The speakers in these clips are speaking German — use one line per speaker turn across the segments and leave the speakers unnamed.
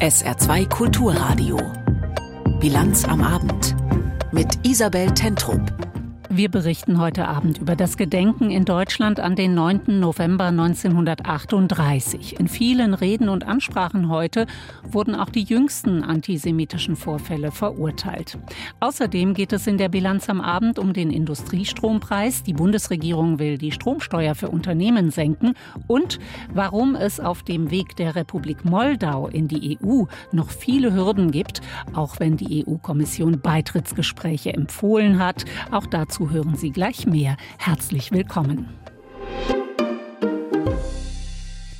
SR2 Kulturradio. Bilanz am Abend mit Isabel Tentrup.
Wir berichten heute Abend über das Gedenken in Deutschland an den 9. November 1938. In vielen Reden und Ansprachen heute wurden auch die jüngsten antisemitischen Vorfälle verurteilt. Außerdem geht es in der Bilanz am Abend um den Industriestrompreis. Die Bundesregierung will die Stromsteuer für Unternehmen senken und warum es auf dem Weg der Republik Moldau in die EU noch viele Hürden gibt, auch wenn die EU-Kommission Beitrittsgespräche empfohlen hat. Auch dazu Dazu hören Sie gleich mehr. Herzlich willkommen.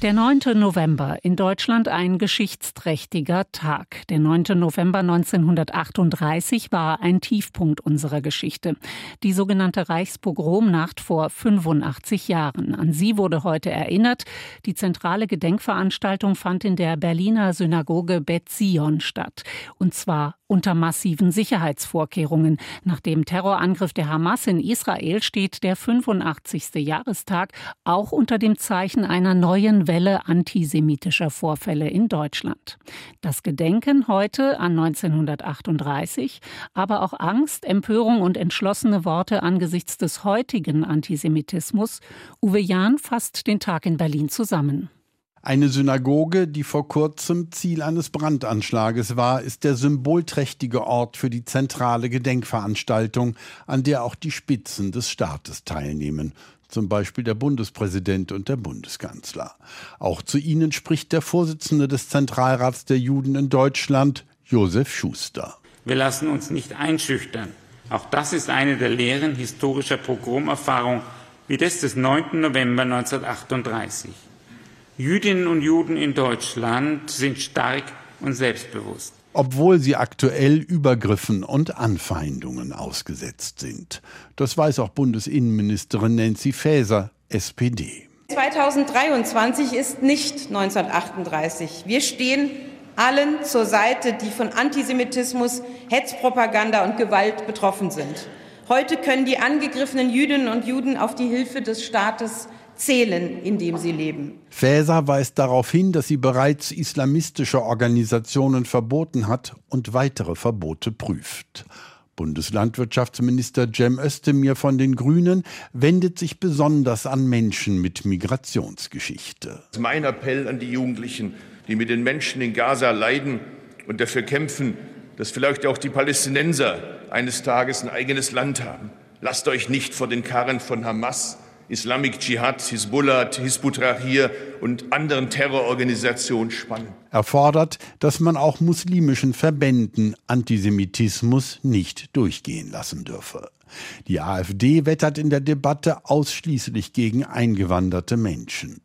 Der 9. November in Deutschland ein geschichtsträchtiger Tag. Der 9. November 1938 war ein Tiefpunkt unserer Geschichte. Die sogenannte Reichspogromnacht vor 85 Jahren. An sie wurde heute erinnert. Die zentrale Gedenkveranstaltung fand in der Berliner Synagoge Bet Zion statt. Und zwar unter massiven Sicherheitsvorkehrungen. Nach dem Terrorangriff der Hamas in Israel steht der 85. Jahrestag auch unter dem Zeichen einer neuen Welle antisemitischer Vorfälle in Deutschland. Das Gedenken heute an 1938, aber auch Angst, Empörung und entschlossene Worte angesichts des heutigen Antisemitismus. Uwe Jahn fasst den Tag in Berlin zusammen.
Eine Synagoge, die vor kurzem Ziel eines Brandanschlages war, ist der symbolträchtige Ort für die zentrale Gedenkveranstaltung, an der auch die Spitzen des Staates teilnehmen, zum Beispiel der Bundespräsident und der Bundeskanzler. Auch zu ihnen spricht der Vorsitzende des Zentralrats der Juden in Deutschland, Josef Schuster.
Wir lassen uns nicht einschüchtern. Auch das ist eine der Lehren historischer Pogromerfahrung wie das des 9. November 1938. Jüdinnen und Juden in Deutschland sind stark und selbstbewusst.
Obwohl sie aktuell Übergriffen und Anfeindungen ausgesetzt sind. Das weiß auch Bundesinnenministerin Nancy Faeser, SPD.
2023 ist nicht 1938. Wir stehen allen zur Seite, die von Antisemitismus, Hetzpropaganda und Gewalt betroffen sind. Heute können die angegriffenen Jüdinnen und Juden auf die Hilfe des Staates zählen, in dem sie leben.
Faeser weist darauf hin, dass sie bereits islamistische Organisationen verboten hat und weitere Verbote prüft. Bundeslandwirtschaftsminister Cem Özdemir von den Grünen wendet sich besonders an Menschen mit Migrationsgeschichte.
Mein Appell an die Jugendlichen, die mit den Menschen in Gaza leiden und dafür kämpfen, dass vielleicht auch die Palästinenser eines Tages ein eigenes Land haben. Lasst euch nicht vor den Karren von Hamas Islamic Dschihad, Hisbollah, Hisbut Tahrir und anderen Terrororganisationen spannen.
Er fordert, dass man auch muslimischen Verbänden Antisemitismus nicht durchgehen lassen dürfe. Die AfD wettert in der Debatte ausschließlich gegen eingewanderte Menschen.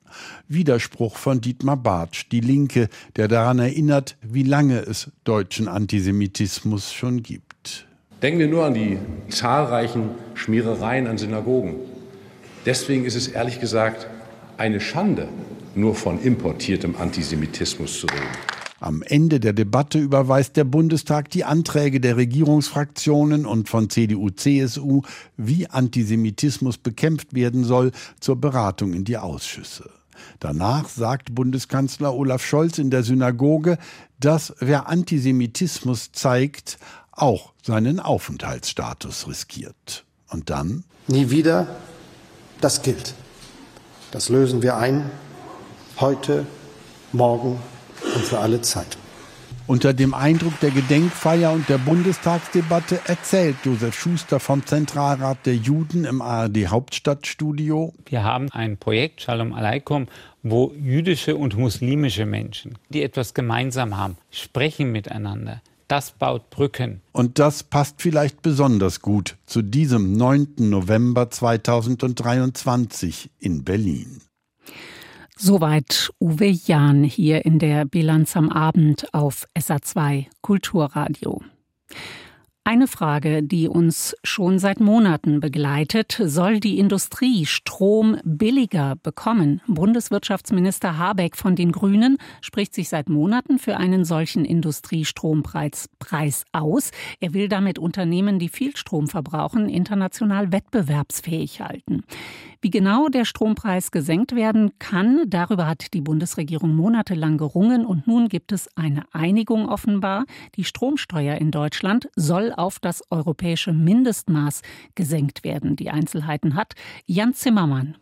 Widerspruch von Dietmar Bartsch, die Linke, der daran erinnert, wie lange es deutschen Antisemitismus schon gibt.
Denken wir nur an die zahlreichen Schmierereien an Synagogen Deswegen ist es ehrlich gesagt eine Schande, nur von importiertem Antisemitismus zu reden.
Am Ende der Debatte überweist der Bundestag die Anträge der Regierungsfraktionen und von CDU, CSU, wie Antisemitismus bekämpft werden soll, zur Beratung in die Ausschüsse. Danach sagt Bundeskanzler Olaf Scholz in der Synagoge, dass wer Antisemitismus zeigt, auch seinen Aufenthaltsstatus riskiert. Und dann?
Nie wieder das gilt. Das lösen wir ein, heute, morgen und für alle Zeit.
Unter dem Eindruck der Gedenkfeier und der Bundestagsdebatte erzählt Josef Schuster vom Zentralrat der Juden im ARD Hauptstadtstudio.
Wir haben ein Projekt, Shalom Aleikum, wo jüdische und muslimische Menschen, die etwas gemeinsam haben, sprechen miteinander, das baut Brücken.
Und das passt vielleicht besonders gut zu diesem 9. November 2023 in Berlin.
Soweit Uwe Jahn hier in der Bilanz am Abend auf SA2 Kulturradio. Eine Frage, die uns schon seit Monaten begleitet, soll die Industrie Strom billiger bekommen? Bundeswirtschaftsminister Habeck von den Grünen spricht sich seit Monaten für einen solchen Industriestrompreis aus. Er will damit Unternehmen, die viel Strom verbrauchen, international wettbewerbsfähig halten. Wie genau der Strompreis gesenkt werden kann, darüber hat die Bundesregierung monatelang gerungen und nun gibt es eine Einigung offenbar. Die Stromsteuer in Deutschland soll auf das europäische Mindestmaß gesenkt werden. Die Einzelheiten hat Jan Zimmermann.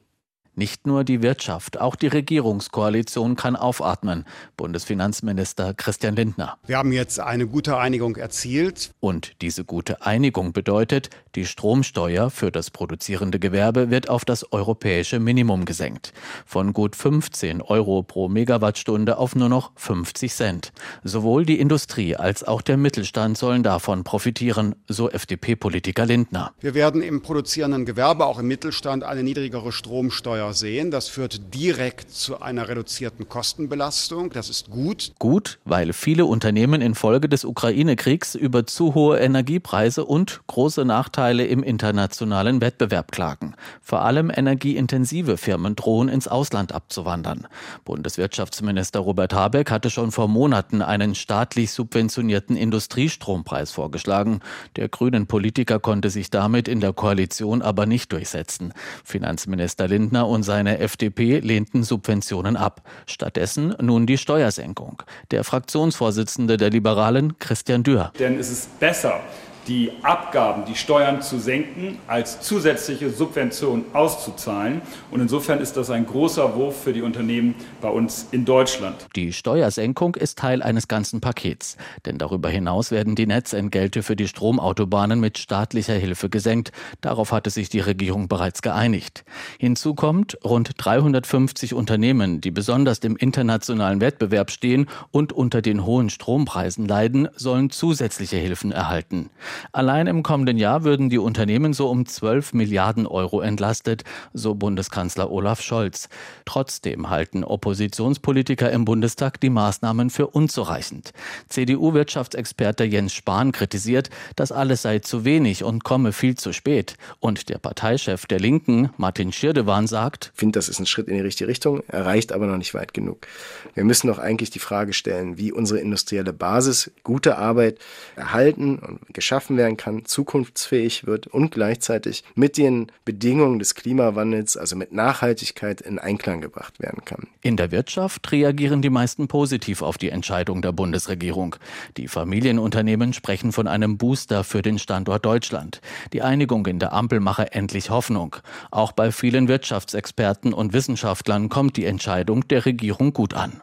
Nicht nur die Wirtschaft, auch die Regierungskoalition kann aufatmen. Bundesfinanzminister Christian Lindner.
Wir haben jetzt eine gute Einigung erzielt.
Und diese gute Einigung bedeutet, die Stromsteuer für das produzierende Gewerbe wird auf das europäische Minimum gesenkt. Von gut 15 Euro pro Megawattstunde auf nur noch 50 Cent. Sowohl die Industrie als auch der Mittelstand sollen davon profitieren, so FDP-Politiker Lindner.
Wir werden im produzierenden Gewerbe, auch im Mittelstand, eine niedrigere Stromsteuer Steuer sehen. Das führt direkt zu einer reduzierten Kostenbelastung. Das ist gut.
Gut, weil viele Unternehmen infolge des Ukraine-Kriegs über zu hohe Energiepreise und große Nachteile im internationalen Wettbewerb klagen. Vor allem energieintensive Firmen drohen ins Ausland abzuwandern. Bundeswirtschaftsminister Robert Habeck hatte schon vor Monaten einen staatlich subventionierten Industriestrompreis vorgeschlagen. Der grünen Politiker konnte sich damit in der Koalition aber nicht durchsetzen. Finanzminister Lindner und seine FDP lehnten Subventionen ab. Stattdessen nun die Steuersenkung. Der Fraktionsvorsitzende der Liberalen, Christian Dürr.
Denn es ist besser, die Abgaben, die Steuern zu senken, als zusätzliche Subventionen auszuzahlen. Und insofern ist das ein großer Wurf für die Unternehmen bei uns in Deutschland.
Die Steuersenkung ist Teil eines ganzen Pakets. Denn darüber hinaus werden die Netzentgelte für die Stromautobahnen mit staatlicher Hilfe gesenkt. Darauf hatte sich die Regierung bereits geeinigt. Hinzu kommt, rund 350 Unternehmen, die besonders im internationalen Wettbewerb stehen und unter den hohen Strompreisen leiden, sollen zusätzliche Hilfen erhalten. Allein im kommenden Jahr würden die Unternehmen so um 12 Milliarden Euro entlastet, so Bundeskanzler Olaf Scholz. Trotzdem halten Oppositionspolitiker im Bundestag die Maßnahmen für unzureichend. CDU-Wirtschaftsexperte Jens Spahn kritisiert, das alles sei zu wenig und komme viel zu spät. Und der Parteichef der Linken, Martin Schirdewan, sagt,
ich finde, das ist ein Schritt in die richtige Richtung, erreicht aber noch nicht weit genug. Wir müssen doch eigentlich die Frage stellen, wie unsere industrielle Basis gute Arbeit erhalten und geschaffen geschaffen werden kann, zukunftsfähig wird und gleichzeitig mit den Bedingungen des Klimawandels, also mit Nachhaltigkeit in Einklang gebracht werden kann.
In der Wirtschaft reagieren die meisten positiv auf die Entscheidung der Bundesregierung. Die Familienunternehmen sprechen von einem Booster für den Standort Deutschland. Die Einigung in der Ampel mache endlich Hoffnung. Auch bei vielen Wirtschaftsexperten und Wissenschaftlern kommt die Entscheidung der Regierung gut an.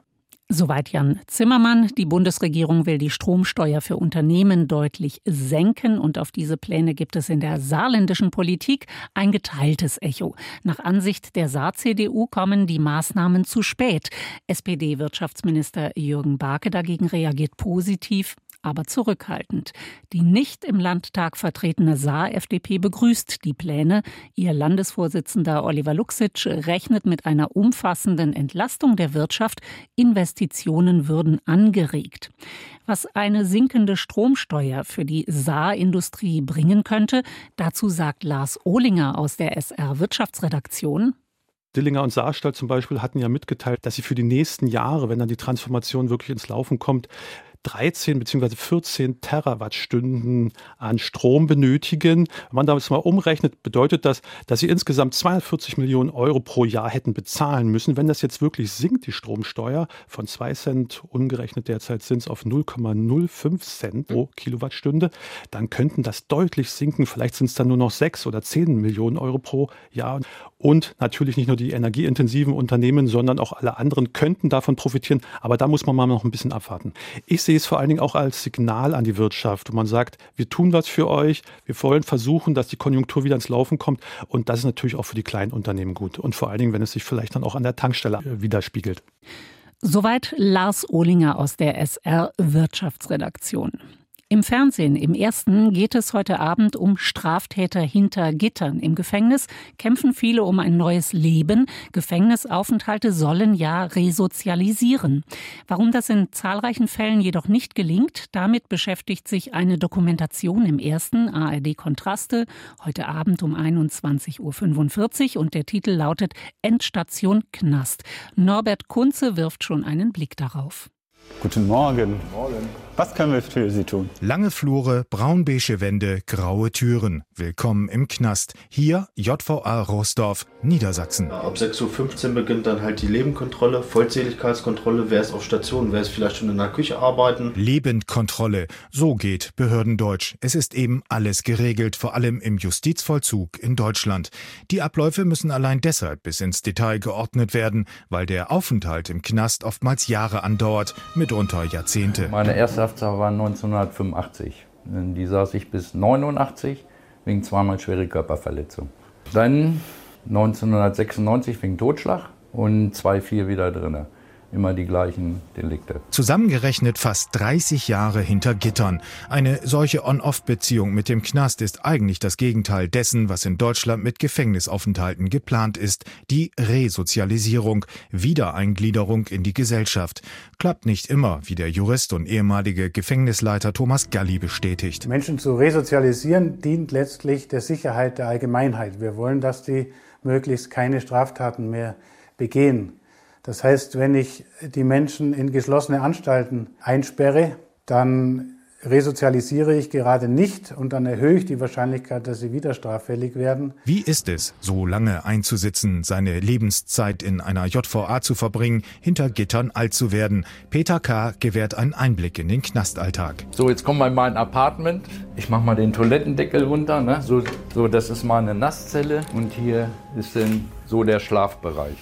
Soweit Jan Zimmermann. Die Bundesregierung will die Stromsteuer für Unternehmen deutlich senken und auf diese Pläne gibt es in der saarländischen Politik ein geteiltes Echo. Nach Ansicht der Saar-CDU kommen die Maßnahmen zu spät. SPD-Wirtschaftsminister Jürgen Barke dagegen reagiert positiv aber zurückhaltend. Die nicht im Landtag vertretene Saar-FDP begrüßt die Pläne. Ihr Landesvorsitzender Oliver Luxic rechnet mit einer umfassenden Entlastung der Wirtschaft. Investitionen würden angeregt. Was eine sinkende Stromsteuer für die Saarindustrie bringen könnte, dazu sagt Lars Ohlinger aus der SR Wirtschaftsredaktion.
Dillinger und Saarstadt zum Beispiel hatten ja mitgeteilt, dass sie für die nächsten Jahre, wenn dann die Transformation wirklich ins Laufen kommt, 13 bzw. 14 Terawattstunden an Strom benötigen. Wenn man das mal umrechnet, bedeutet das, dass sie insgesamt 240 Millionen Euro pro Jahr hätten bezahlen müssen. Wenn das jetzt wirklich sinkt, die Stromsteuer von 2 Cent umgerechnet derzeit sind es auf 0,05 Cent pro Kilowattstunde, dann könnten das deutlich sinken. Vielleicht sind es dann nur noch 6 oder 10 Millionen Euro pro Jahr. Und natürlich nicht nur die energieintensiven Unternehmen, sondern auch alle anderen könnten davon profitieren. Aber da muss man mal noch ein bisschen abwarten. Ich sehe es vor allen Dingen auch als Signal an die Wirtschaft, wo man sagt, wir tun was für euch, wir wollen versuchen, dass die Konjunktur wieder ins Laufen kommt. Und das ist natürlich auch für die kleinen Unternehmen gut. Und vor allen Dingen, wenn es sich vielleicht dann auch an der Tankstelle widerspiegelt.
Soweit Lars Ohlinger aus der SR Wirtschaftsredaktion. Im Fernsehen, im ersten, geht es heute Abend um Straftäter hinter Gittern. Im Gefängnis kämpfen viele um ein neues Leben. Gefängnisaufenthalte sollen ja resozialisieren. Warum das in zahlreichen Fällen jedoch nicht gelingt, damit beschäftigt sich eine Dokumentation im ersten ARD Kontraste heute Abend um 21.45 Uhr und der Titel lautet Endstation Knast. Norbert Kunze wirft schon einen Blick darauf.
Guten Morgen. Morgen. Was können wir für Sie tun?
Lange Flure, braunbeige Wände, graue Türen. Willkommen im Knast. Hier JVA Rosdorf, Niedersachsen.
Ab 6.15 Uhr beginnt dann halt die Lebenkontrolle, Vollzähligkeitskontrolle. Wer ist auf Station, wer ist vielleicht schon in der Küche arbeiten.
Lebendkontrolle. So geht Behördendeutsch. Es ist eben alles geregelt, vor allem im Justizvollzug in Deutschland. Die Abläufe müssen allein deshalb bis ins Detail geordnet werden, weil der Aufenthalt im Knast oftmals Jahre andauert, mitunter Jahrzehnte.
Meine erste Haftsache war 1985. Die saß ich bis 89 wegen zweimal schwere Körperverletzung. Dann 1996 wegen Totschlag und 2,4 wieder drinne immer die gleichen Delikte.
Zusammengerechnet fast 30 Jahre hinter Gittern. Eine solche On-Off-Beziehung mit dem Knast ist eigentlich das Gegenteil dessen, was in Deutschland mit Gefängnisaufenthalten geplant ist. Die Resozialisierung, Wiedereingliederung in die Gesellschaft. Klappt nicht immer, wie der Jurist und ehemalige Gefängnisleiter Thomas Galli bestätigt.
Menschen zu resozialisieren dient letztlich der Sicherheit der Allgemeinheit. Wir wollen, dass die möglichst keine Straftaten mehr begehen. Das heißt, wenn ich die Menschen in geschlossene Anstalten einsperre, dann resozialisiere ich gerade nicht und dann erhöhe ich die Wahrscheinlichkeit, dass sie wieder straffällig werden.
Wie ist es, so lange einzusitzen, seine Lebenszeit in einer JVA zu verbringen, hinter Gittern alt zu werden? Peter K. gewährt einen Einblick in den Knastalltag.
So, jetzt kommen wir in mein Apartment. Ich mache mal den Toilettendeckel runter. Ne? So, so, das ist meine Nasszelle und hier ist dann so der Schlafbereich.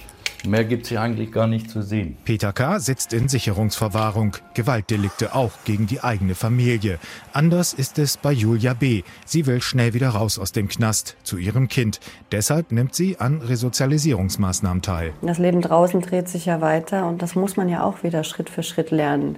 Mehr gibt es hier eigentlich gar nicht zu sehen.
Peter K. sitzt in Sicherungsverwahrung. Gewaltdelikte auch gegen die eigene Familie. Anders ist es bei Julia B. Sie will schnell wieder raus aus dem Knast zu ihrem Kind. Deshalb nimmt sie an Resozialisierungsmaßnahmen teil.
Das Leben draußen dreht sich ja weiter und das muss man ja auch wieder Schritt für Schritt lernen.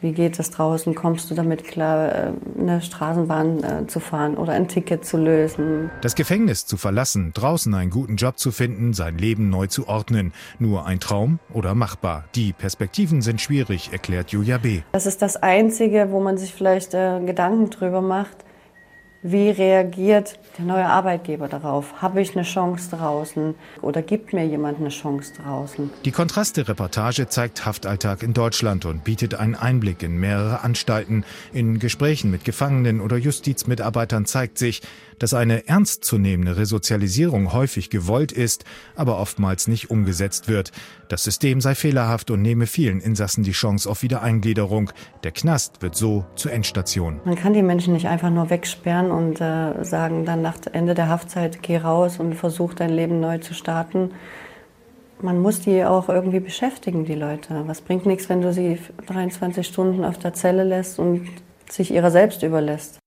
Wie geht es draußen? Kommst du damit klar, äh, eine Straßenbahn äh, zu fahren oder ein Ticket zu lösen?
Das Gefängnis zu verlassen, draußen einen guten Job zu finden, sein Leben neu zu ordnen. Nur ein Traum oder machbar? Die Perspektiven sind schwierig, erklärt Julia B.
Das ist das Einzige, wo man sich vielleicht äh, Gedanken drüber macht. Wie reagiert der neue Arbeitgeber darauf? Habe ich eine Chance draußen oder gibt mir jemand eine Chance draußen?
Die Kontraste-Reportage zeigt Haftalltag in Deutschland und bietet einen Einblick in mehrere Anstalten. In Gesprächen mit Gefangenen oder Justizmitarbeitern zeigt sich, dass eine ernstzunehmende Resozialisierung häufig gewollt ist, aber oftmals nicht umgesetzt wird. Das System sei fehlerhaft und nehme vielen Insassen die Chance auf Wiedereingliederung. Der Knast wird so zur Endstation.
Man kann die Menschen nicht einfach nur wegsperren und äh, sagen dann nach Ende der Haftzeit, geh raus und versuch dein Leben neu zu starten. Man muss die auch irgendwie beschäftigen, die Leute. Was bringt nichts, wenn du sie 23 Stunden auf der Zelle lässt und sich ihrer selbst überlässt.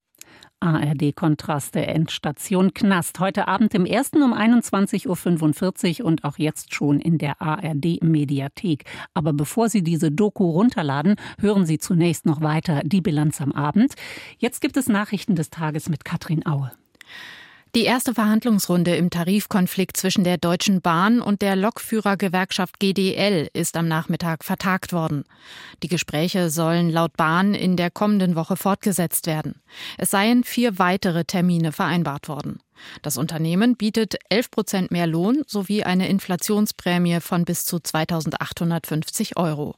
ARD Kontraste Endstation Knast. Heute Abend im ersten um 21.45 Uhr und auch jetzt schon in der ARD Mediathek. Aber bevor Sie diese Doku runterladen, hören Sie zunächst noch weiter die Bilanz am Abend. Jetzt gibt es Nachrichten des Tages mit Katrin Aue.
Die erste Verhandlungsrunde im Tarifkonflikt zwischen der Deutschen Bahn und der Lokführergewerkschaft GDL ist am Nachmittag vertagt worden. Die Gespräche sollen laut Bahn in der kommenden Woche fortgesetzt werden. Es seien vier weitere Termine vereinbart worden. Das Unternehmen bietet 11 Prozent mehr Lohn sowie eine Inflationsprämie von bis zu 2850 Euro.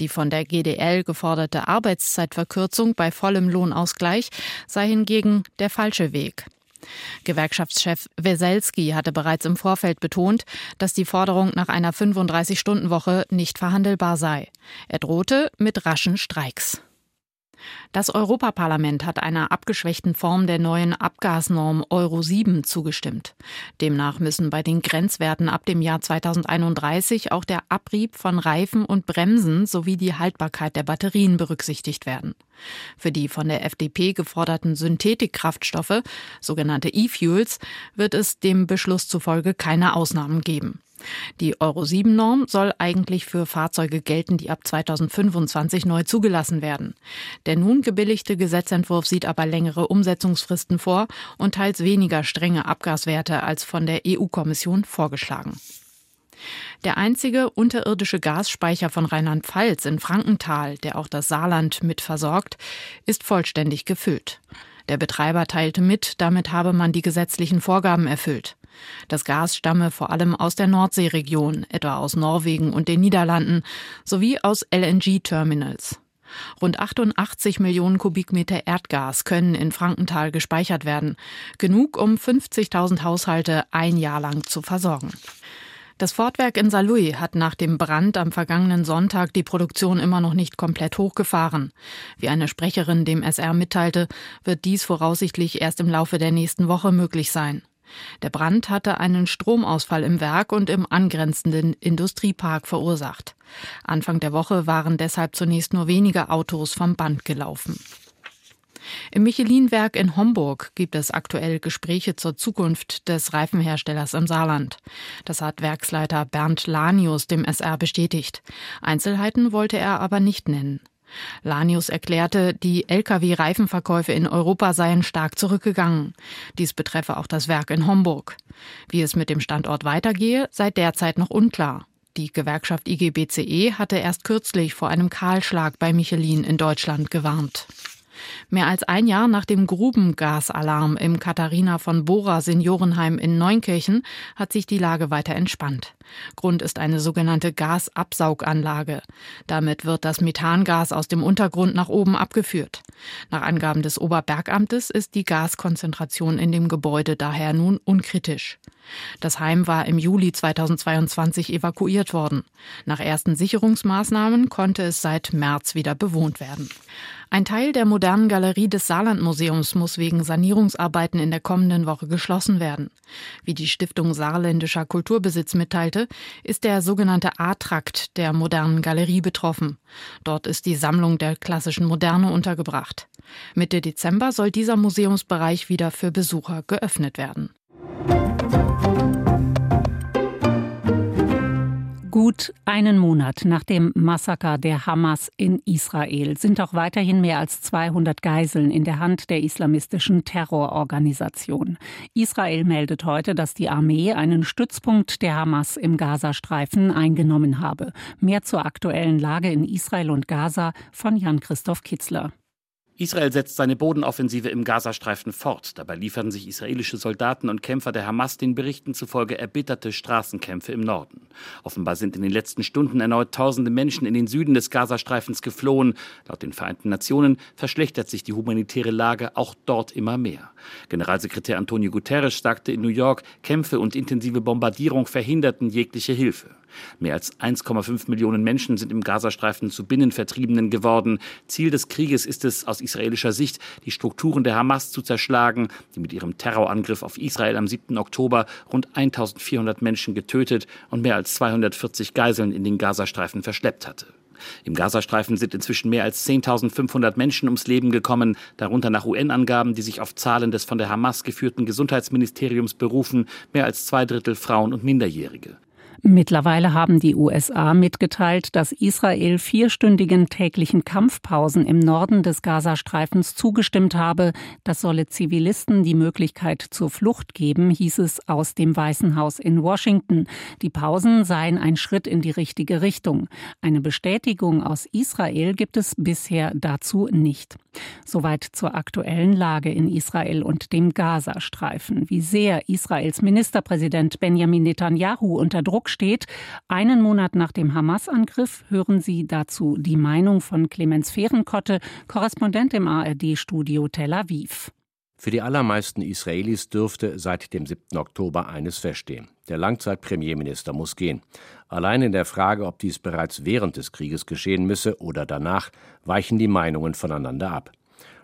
Die von der GDL geforderte Arbeitszeitverkürzung bei vollem Lohnausgleich sei hingegen der falsche Weg. Gewerkschaftschef Weselski hatte bereits im Vorfeld betont, dass die Forderung nach einer 35-Stunden-Woche nicht verhandelbar sei. Er drohte mit raschen Streiks. Das Europaparlament hat einer abgeschwächten Form der neuen Abgasnorm Euro 7 zugestimmt. Demnach müssen bei den Grenzwerten ab dem Jahr 2031 auch der Abrieb von Reifen und Bremsen sowie die Haltbarkeit der Batterien berücksichtigt werden. Für die von der FDP geforderten Synthetikkraftstoffe, sogenannte E-Fuels, wird es dem Beschluss zufolge keine Ausnahmen geben. Die Euro 7 Norm soll eigentlich für Fahrzeuge gelten, die ab 2025 neu zugelassen werden. Der nun gebilligte Gesetzentwurf sieht aber längere Umsetzungsfristen vor und teils weniger strenge Abgaswerte als von der EU-Kommission vorgeschlagen. Der einzige unterirdische Gasspeicher von Rheinland-Pfalz in Frankenthal, der auch das Saarland mit versorgt, ist vollständig gefüllt. Der Betreiber teilte mit, damit habe man die gesetzlichen Vorgaben erfüllt. Das Gas stamme vor allem aus der Nordseeregion, etwa aus Norwegen und den Niederlanden, sowie aus LNG-Terminals. Rund 88 Millionen Kubikmeter Erdgas können in Frankenthal gespeichert werden. Genug, um 50.000 Haushalte ein Jahr lang zu versorgen. Das Fortwerk in Saarlouis hat nach dem Brand am vergangenen Sonntag die Produktion immer noch nicht komplett hochgefahren. Wie eine Sprecherin dem SR mitteilte, wird dies voraussichtlich erst im Laufe der nächsten Woche möglich sein. Der Brand hatte einen Stromausfall im Werk und im angrenzenden Industriepark verursacht. Anfang der Woche waren deshalb zunächst nur wenige Autos vom Band gelaufen. Im Michelin-Werk in Homburg gibt es aktuell Gespräche zur Zukunft des Reifenherstellers im Saarland. Das hat Werksleiter Bernd Lanius dem SR bestätigt. Einzelheiten wollte er aber nicht nennen. Lanius erklärte, die Lkw-Reifenverkäufe in Europa seien stark zurückgegangen. Dies betreffe auch das Werk in Homburg. Wie es mit dem Standort weitergehe, sei derzeit noch unklar. Die Gewerkschaft IGBCE hatte erst kürzlich vor einem Kahlschlag bei Michelin in Deutschland gewarnt. Mehr als ein Jahr nach dem Grubengasalarm im Katharina von Bora Seniorenheim in Neunkirchen hat sich die Lage weiter entspannt. Grund ist eine sogenannte Gasabsauganlage. Damit wird das Methangas aus dem Untergrund nach oben abgeführt. Nach Angaben des Oberbergamtes ist die Gaskonzentration in dem Gebäude daher nun unkritisch. Das Heim war im Juli 2022 evakuiert worden. Nach ersten Sicherungsmaßnahmen konnte es seit März wieder bewohnt werden. Ein Teil der modernen Galerie des Saarlandmuseums muss wegen Sanierungsarbeiten in der kommenden Woche geschlossen werden. Wie die Stiftung Saarländischer Kulturbesitz mitteilte, ist der sogenannte A-Trakt der modernen Galerie betroffen. Dort ist die Sammlung der klassischen Moderne untergebracht. Mitte Dezember soll dieser Museumsbereich wieder für Besucher geöffnet werden.
Gut einen Monat nach dem Massaker der Hamas in Israel sind auch weiterhin mehr als 200 Geiseln in der Hand der islamistischen Terrororganisation. Israel meldet heute, dass die Armee einen Stützpunkt der Hamas im Gazastreifen eingenommen habe. Mehr zur aktuellen Lage in Israel und Gaza von Jan-Christoph Kitzler.
Israel setzt seine Bodenoffensive im Gazastreifen fort. Dabei liefern sich israelische Soldaten und Kämpfer der Hamas den Berichten zufolge erbitterte Straßenkämpfe im Norden. Offenbar sind in den letzten Stunden erneut tausende Menschen in den Süden des Gazastreifens geflohen. Laut den Vereinten Nationen verschlechtert sich die humanitäre Lage auch dort immer mehr. Generalsekretär Antonio Guterres sagte in New York, Kämpfe und intensive Bombardierung verhinderten jegliche Hilfe. Mehr als 1,5 Millionen Menschen sind im Gazastreifen zu Binnenvertriebenen geworden. Ziel des Krieges ist es aus israelischer Sicht, die Strukturen der Hamas zu zerschlagen, die mit ihrem Terrorangriff auf Israel am 7. Oktober rund 1400 Menschen getötet und mehr als 240 Geiseln in den Gazastreifen verschleppt hatte. Im Gazastreifen sind inzwischen mehr als 10.500 Menschen ums Leben gekommen, darunter nach UN-Angaben, die sich auf Zahlen des von der Hamas geführten Gesundheitsministeriums berufen, mehr als zwei Drittel Frauen und Minderjährige.
Mittlerweile haben die USA mitgeteilt, dass Israel vierstündigen täglichen Kampfpausen im Norden des Gazastreifens zugestimmt habe. Das solle Zivilisten die Möglichkeit zur Flucht geben, hieß es aus dem Weißen Haus in Washington. Die Pausen seien ein Schritt in die richtige Richtung. Eine Bestätigung aus Israel gibt es bisher dazu nicht. Soweit zur aktuellen Lage in Israel und dem Gazastreifen. Wie sehr Israels Ministerpräsident Benjamin Netanyahu unter Druck steht. Einen Monat nach dem Hamas-Angriff hören Sie dazu die Meinung von Clemens Fehrenkotte, Korrespondent im ARD-Studio Tel Aviv.
Für die allermeisten Israelis dürfte seit dem 7. Oktober eines feststehen. Der Langzeit-Premierminister muss gehen. Allein in der Frage, ob dies bereits während des Krieges geschehen müsse oder danach, weichen die Meinungen voneinander ab.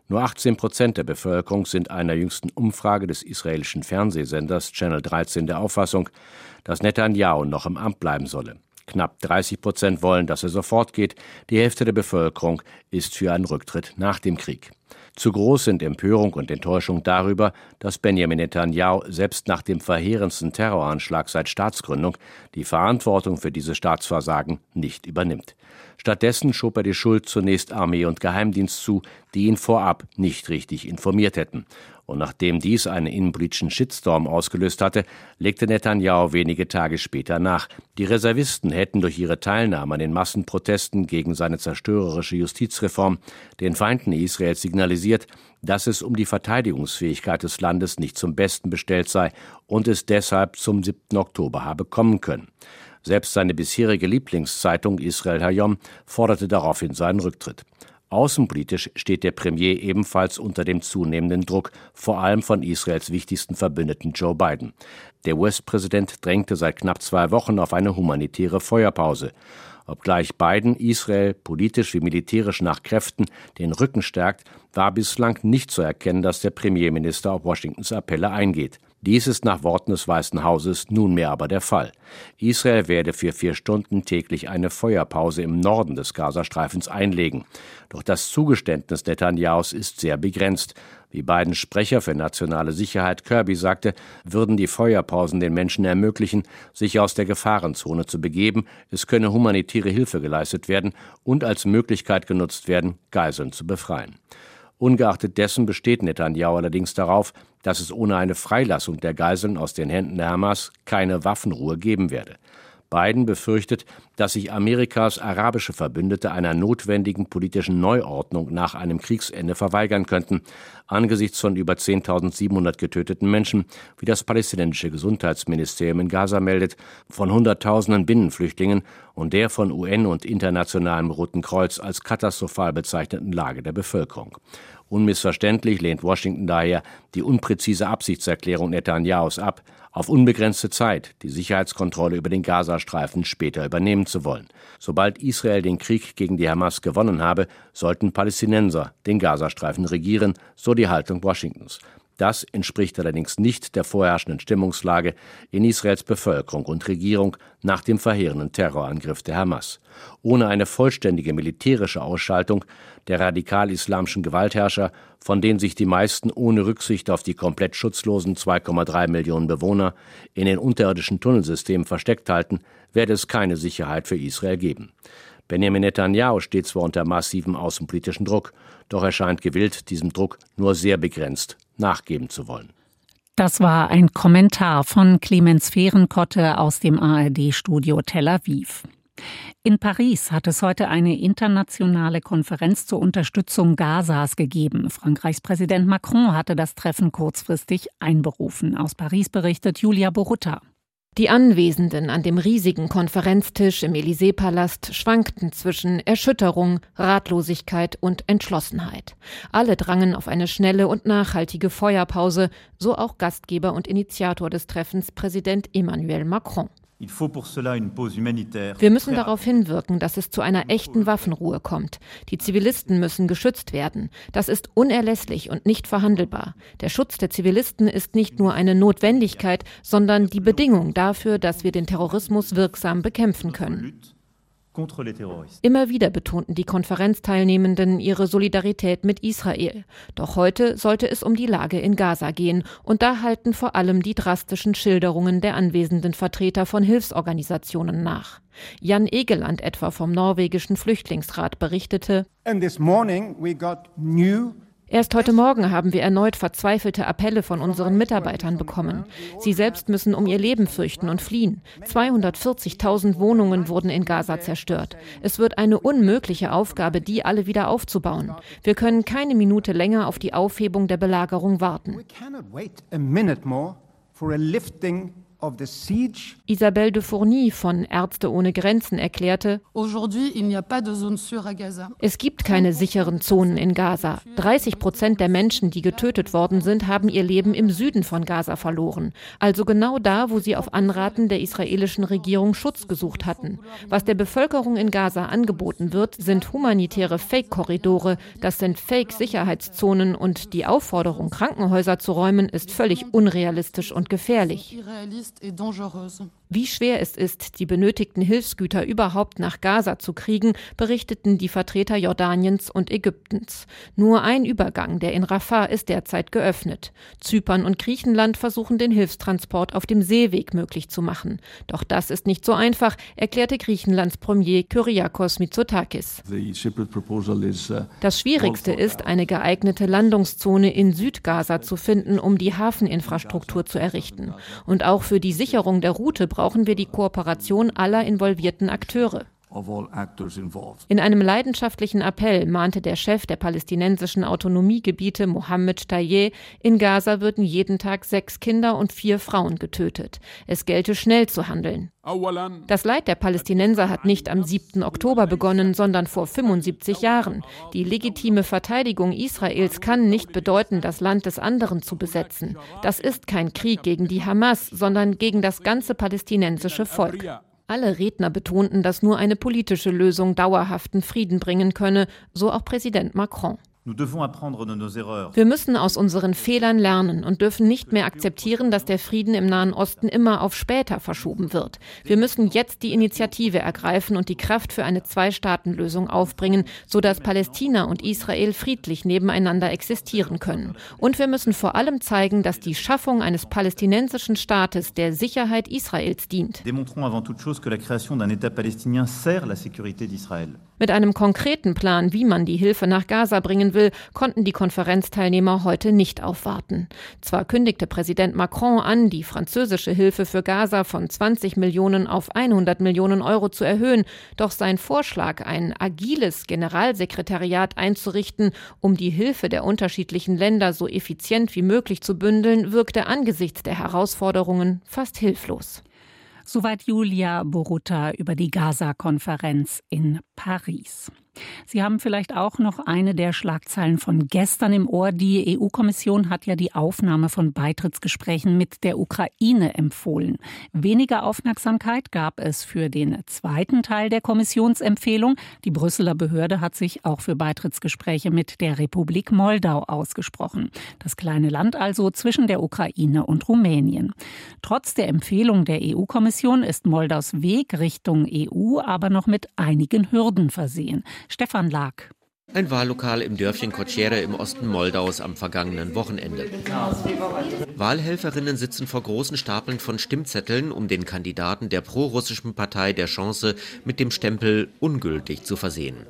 Nur 18 Prozent der Bevölkerung sind einer jüngsten Umfrage des israelischen Fernsehsenders Channel 13 der Auffassung, dass Netanyahu noch im Amt bleiben solle. Knapp 30 Prozent wollen, dass er sofort geht. Die Hälfte der Bevölkerung ist für einen Rücktritt nach dem Krieg. Zu groß sind Empörung und Enttäuschung darüber, dass Benjamin Netanyahu selbst nach dem verheerendsten Terroranschlag seit Staatsgründung die Verantwortung für dieses Staatsversagen nicht übernimmt. Stattdessen schob er die Schuld zunächst Armee und Geheimdienst zu, die ihn vorab nicht richtig informiert hätten. Und nachdem dies einen innenpolitischen Shitstorm ausgelöst hatte, legte Netanyahu wenige Tage später nach. Die Reservisten hätten durch ihre Teilnahme an den Massenprotesten gegen seine zerstörerische Justizreform den Feinden Israels signalisiert, dass es um die Verteidigungsfähigkeit des Landes nicht zum Besten bestellt sei und es deshalb zum 7. Oktober habe kommen können. Selbst seine bisherige Lieblingszeitung Israel Hayom forderte daraufhin seinen Rücktritt. Außenpolitisch steht der Premier ebenfalls unter dem zunehmenden Druck, vor allem von Israels wichtigsten Verbündeten Joe Biden. Der US-Präsident drängte seit knapp zwei Wochen auf eine humanitäre Feuerpause. Obgleich Biden Israel politisch wie militärisch nach Kräften den Rücken stärkt, war bislang nicht zu erkennen, dass der Premierminister auf Washingtons Appelle eingeht. Dies ist nach Worten des Weißen Hauses nunmehr aber der Fall. Israel werde für vier Stunden täglich eine Feuerpause im Norden des Gazastreifens einlegen. Doch das Zugeständnis Netanyahus ist sehr begrenzt. Wie beiden Sprecher für nationale Sicherheit Kirby sagte, würden die Feuerpausen den Menschen ermöglichen, sich aus der Gefahrenzone zu begeben, es könne humanitäre Hilfe geleistet werden und als Möglichkeit genutzt werden, Geiseln zu befreien. Ungeachtet dessen besteht Netanyahu allerdings darauf, dass es ohne eine Freilassung der Geiseln aus den Händen der Hamas keine Waffenruhe geben werde. Biden befürchtet, dass sich Amerikas arabische Verbündete einer notwendigen politischen Neuordnung nach einem Kriegsende verweigern könnten, angesichts von über 10.700 getöteten Menschen, wie das palästinensische Gesundheitsministerium in Gaza meldet, von Hunderttausenden Binnenflüchtlingen und der von UN und internationalem Roten Kreuz als katastrophal bezeichneten Lage der Bevölkerung. Unmissverständlich lehnt Washington daher die unpräzise Absichtserklärung Netanyahus ab, auf unbegrenzte Zeit die Sicherheitskontrolle über den Gazastreifen später übernehmen zu wollen. Sobald Israel den Krieg gegen die Hamas gewonnen habe, sollten Palästinenser den Gazastreifen regieren, so die Haltung Washingtons. Das entspricht allerdings nicht der vorherrschenden Stimmungslage in Israels Bevölkerung und Regierung nach dem verheerenden Terrorangriff der Hamas. Ohne eine vollständige militärische Ausschaltung der radikal-islamischen Gewaltherrscher, von denen sich die meisten ohne Rücksicht auf die komplett schutzlosen 2,3 Millionen Bewohner in den unterirdischen Tunnelsystemen versteckt halten, werde es keine Sicherheit für Israel geben. Benjamin Netanyahu steht zwar unter massivem außenpolitischen Druck, doch er scheint gewillt, diesem Druck nur sehr begrenzt nachgeben zu wollen.
Das war ein Kommentar von Clemens Fehrenkotte aus dem ARD-Studio Tel Aviv. In Paris hat es heute eine internationale Konferenz zur Unterstützung Gazas gegeben. Frankreichs Präsident Macron hatte das Treffen kurzfristig einberufen. Aus Paris berichtet Julia Borutta.
Die Anwesenden an dem riesigen Konferenztisch im Élysée-Palast schwankten zwischen Erschütterung, Ratlosigkeit und Entschlossenheit. Alle drangen auf eine schnelle und nachhaltige Feuerpause, so auch Gastgeber und Initiator des Treffens Präsident Emmanuel Macron. Wir müssen darauf hinwirken, dass es zu einer echten Waffenruhe kommt. Die Zivilisten müssen geschützt werden. Das ist unerlässlich und nicht verhandelbar. Der Schutz der Zivilisten ist nicht nur eine Notwendigkeit, sondern die Bedingung dafür, dass wir den Terrorismus wirksam bekämpfen können. Immer wieder betonten die Konferenzteilnehmenden ihre Solidarität mit Israel. Doch heute sollte es um die Lage in Gaza gehen, und da halten vor allem die drastischen Schilderungen der anwesenden Vertreter von Hilfsorganisationen nach. Jan Egeland etwa vom norwegischen Flüchtlingsrat berichtete, And this morning we got new Erst heute Morgen haben wir erneut verzweifelte Appelle von unseren Mitarbeitern bekommen. Sie selbst müssen um ihr Leben fürchten und fliehen. 240.000 Wohnungen wurden in Gaza zerstört. Es wird eine unmögliche Aufgabe, die alle wieder aufzubauen. Wir können keine Minute länger auf die Aufhebung der Belagerung warten. Isabelle de Fourny von Ärzte ohne Grenzen erklärte, es gibt keine sicheren Zonen in Gaza. 30 Prozent der Menschen, die getötet worden sind, haben ihr Leben im Süden von Gaza verloren. Also genau da, wo sie auf Anraten der israelischen Regierung Schutz gesucht hatten. Was der Bevölkerung in Gaza angeboten wird, sind humanitäre Fake-Korridore, das sind Fake-Sicherheitszonen und die Aufforderung, Krankenhäuser zu räumen, ist völlig unrealistisch und gefährlich
et dangereuse.
Wie schwer es ist, die benötigten Hilfsgüter überhaupt nach Gaza zu kriegen, berichteten die Vertreter Jordaniens und Ägyptens. Nur ein Übergang, der in Rafah, ist derzeit geöffnet. Zypern und Griechenland versuchen den Hilfstransport auf dem Seeweg möglich zu machen. Doch das ist nicht so einfach, erklärte Griechenlands Premier Kyriakos Mitsotakis.
Uh,
das Schwierigste ist, eine geeignete Landungszone in Südgaza zu finden, um die Hafeninfrastruktur zu errichten. Und auch für die Sicherung der Route brauchen wir die Kooperation aller involvierten Akteure. In einem leidenschaftlichen Appell mahnte der Chef der palästinensischen Autonomiegebiete Mohammed Taye, in Gaza würden jeden Tag sechs Kinder und vier Frauen getötet. Es gelte schnell zu handeln. Das Leid der Palästinenser hat nicht am 7. Oktober begonnen, sondern vor 75 Jahren. Die legitime Verteidigung Israels kann nicht bedeuten, das Land des anderen zu besetzen. Das ist kein Krieg gegen die Hamas, sondern gegen das ganze palästinensische Volk. Alle Redner betonten, dass nur eine politische Lösung dauerhaften Frieden bringen könne, so auch Präsident Macron. Wir müssen aus unseren Fehlern lernen und dürfen nicht mehr akzeptieren, dass der Frieden im Nahen Osten immer auf später verschoben wird. Wir müssen jetzt die Initiative ergreifen und die Kraft für eine Zwei-Staaten-Lösung aufbringen, sodass Palästina und Israel friedlich nebeneinander existieren können. Und wir müssen vor allem zeigen, dass die Schaffung eines palästinensischen Staates der Sicherheit Israels dient. Mit einem konkreten Plan, wie man die Hilfe nach Gaza bringen will, konnten die Konferenzteilnehmer heute nicht aufwarten. Zwar kündigte Präsident Macron an, die französische Hilfe für Gaza von 20 Millionen auf 100 Millionen Euro zu erhöhen, doch sein Vorschlag, ein agiles Generalsekretariat einzurichten, um die Hilfe der unterschiedlichen Länder so effizient wie möglich zu bündeln, wirkte angesichts der Herausforderungen fast hilflos.
Soweit Julia Boruta über die Gaza-Konferenz in Paris. Sie haben vielleicht auch noch eine der Schlagzeilen von gestern im Ohr. Die EU-Kommission hat ja die Aufnahme von Beitrittsgesprächen mit der Ukraine empfohlen. Weniger Aufmerksamkeit gab es für den zweiten Teil der Kommissionsempfehlung. Die Brüsseler Behörde hat sich auch für Beitrittsgespräche mit der Republik Moldau ausgesprochen. Das kleine Land also zwischen der Ukraine und Rumänien. Trotz der Empfehlung der EU-Kommission ist Moldaus Weg Richtung EU aber noch mit einigen Hürden versehen. Stefan Lag.
Ein Wahllokal im Dörfchen Kocere im Osten Moldaus am vergangenen Wochenende. Wahlhelferinnen sitzen vor großen Stapeln von Stimmzetteln, um den Kandidaten der prorussischen Partei der Chance mit dem Stempel ungültig zu versehen.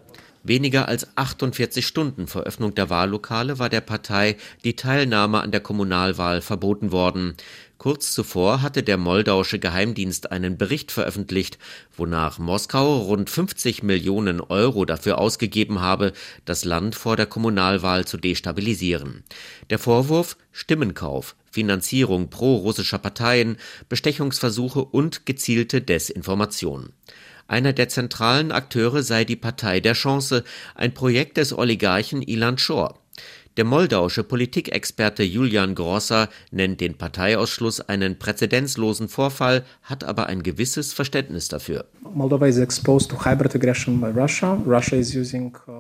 Weniger als 48 Stunden vor Öffnung der Wahllokale war der Partei die Teilnahme an der Kommunalwahl verboten worden. Kurz zuvor hatte der moldauische Geheimdienst einen Bericht veröffentlicht, wonach Moskau rund 50 Millionen Euro dafür ausgegeben habe, das Land vor der Kommunalwahl zu destabilisieren. Der Vorwurf Stimmenkauf, Finanzierung pro-russischer Parteien, Bestechungsversuche und gezielte Desinformation. Einer der zentralen Akteure sei die Partei der Chance, ein Projekt des Oligarchen Ilan Shor. Der moldauische Politikexperte Julian Grosser nennt den Parteiausschluss einen präzedenzlosen Vorfall, hat aber ein gewisses Verständnis dafür.
Uh,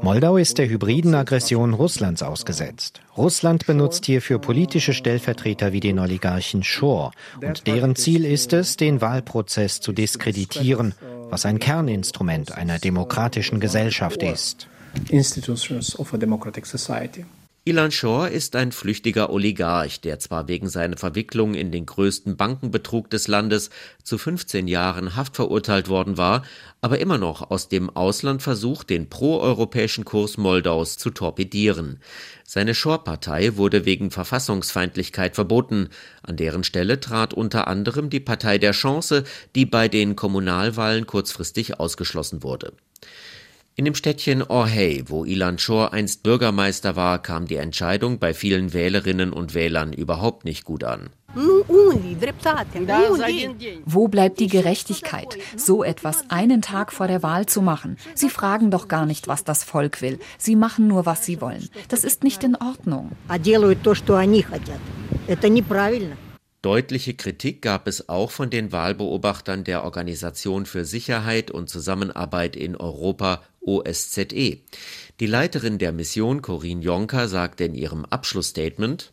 Moldau ist der hybriden Aggression Russlands ausgesetzt. Russland benutzt hierfür politische Stellvertreter wie den Oligarchen Shor. Und deren Ziel ist es, den Wahlprozess zu diskreditieren, was ein Kerninstrument einer demokratischen Gesellschaft ist.
Institutions of a democratic society.
Ilan Shor ist ein flüchtiger Oligarch, der zwar wegen seiner Verwicklung in den größten Bankenbetrug des Landes zu 15 Jahren Haft verurteilt worden war, aber immer noch aus dem Ausland versucht, den proeuropäischen Kurs Moldaus zu torpedieren. Seine Shor-Partei wurde wegen Verfassungsfeindlichkeit verboten. An deren Stelle trat unter anderem die Partei der Chance, die bei den Kommunalwahlen kurzfristig ausgeschlossen wurde. In dem Städtchen Orhei, wo Ilan Shor einst Bürgermeister war, kam die Entscheidung bei vielen Wählerinnen und Wählern überhaupt nicht gut an.
Wo bleibt die Gerechtigkeit, so etwas einen Tag vor der Wahl zu machen? Sie fragen doch gar nicht, was das Volk will. Sie machen nur, was sie wollen. Das ist nicht in Ordnung.
Deutliche Kritik gab es auch von den Wahlbeobachtern der Organisation für Sicherheit und Zusammenarbeit in Europa OSZE. Die Leiterin der Mission, Corinne Jonker, sagte in ihrem Abschlussstatement,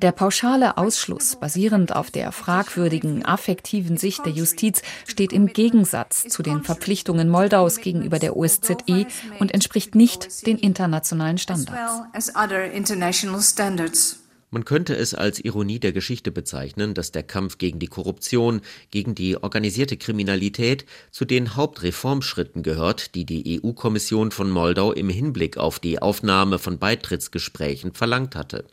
Der pauschale Ausschluss, basierend auf der fragwürdigen affektiven Sicht der Justiz, steht im Gegensatz zu den Verpflichtungen Moldaus gegenüber der OSZE und entspricht nicht den internationalen Standards.
Man könnte es als Ironie der Geschichte bezeichnen, dass der Kampf gegen die Korruption, gegen die organisierte Kriminalität zu den Hauptreformschritten gehört, die die EU-Kommission von Moldau im Hinblick auf die Aufnahme von Beitrittsgesprächen verlangt hatte.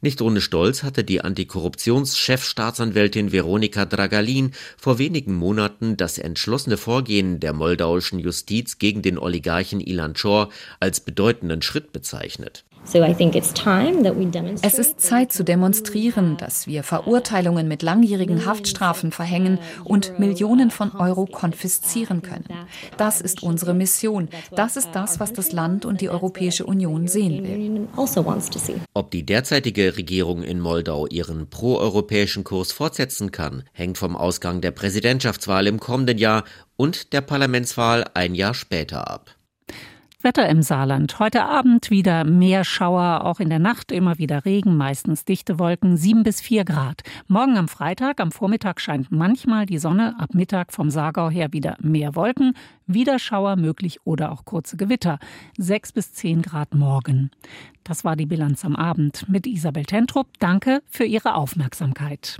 Nicht ohne Stolz hatte die Antikorruptionschefstaatsanwältin Veronika Dragalin vor wenigen Monaten das entschlossene Vorgehen der moldauischen Justiz gegen den Oligarchen Ilan Chor als bedeutenden Schritt bezeichnet.
Es ist Zeit zu demonstrieren, dass wir Verurteilungen mit langjährigen Haftstrafen verhängen und Millionen von Euro konfiszieren können. Das ist unsere Mission. Das ist das, was das Land und die Europäische Union sehen will.
Also Ob die derzeitige Regierung in Moldau ihren proeuropäischen Kurs fortsetzen kann, hängt vom Ausgang der Präsidentschaftswahl im kommenden Jahr und der Parlamentswahl ein Jahr später ab.
Wetter im Saarland. Heute Abend wieder mehr Schauer, auch in der Nacht immer wieder Regen, meistens dichte Wolken, 7 bis 4 Grad. Morgen am Freitag, am Vormittag scheint manchmal die Sonne, ab Mittag vom Saargau her wieder mehr Wolken, wieder Schauer möglich oder auch kurze Gewitter, 6 bis 10 Grad morgen. Das war die Bilanz am Abend mit Isabel Tentrup. Danke für Ihre Aufmerksamkeit.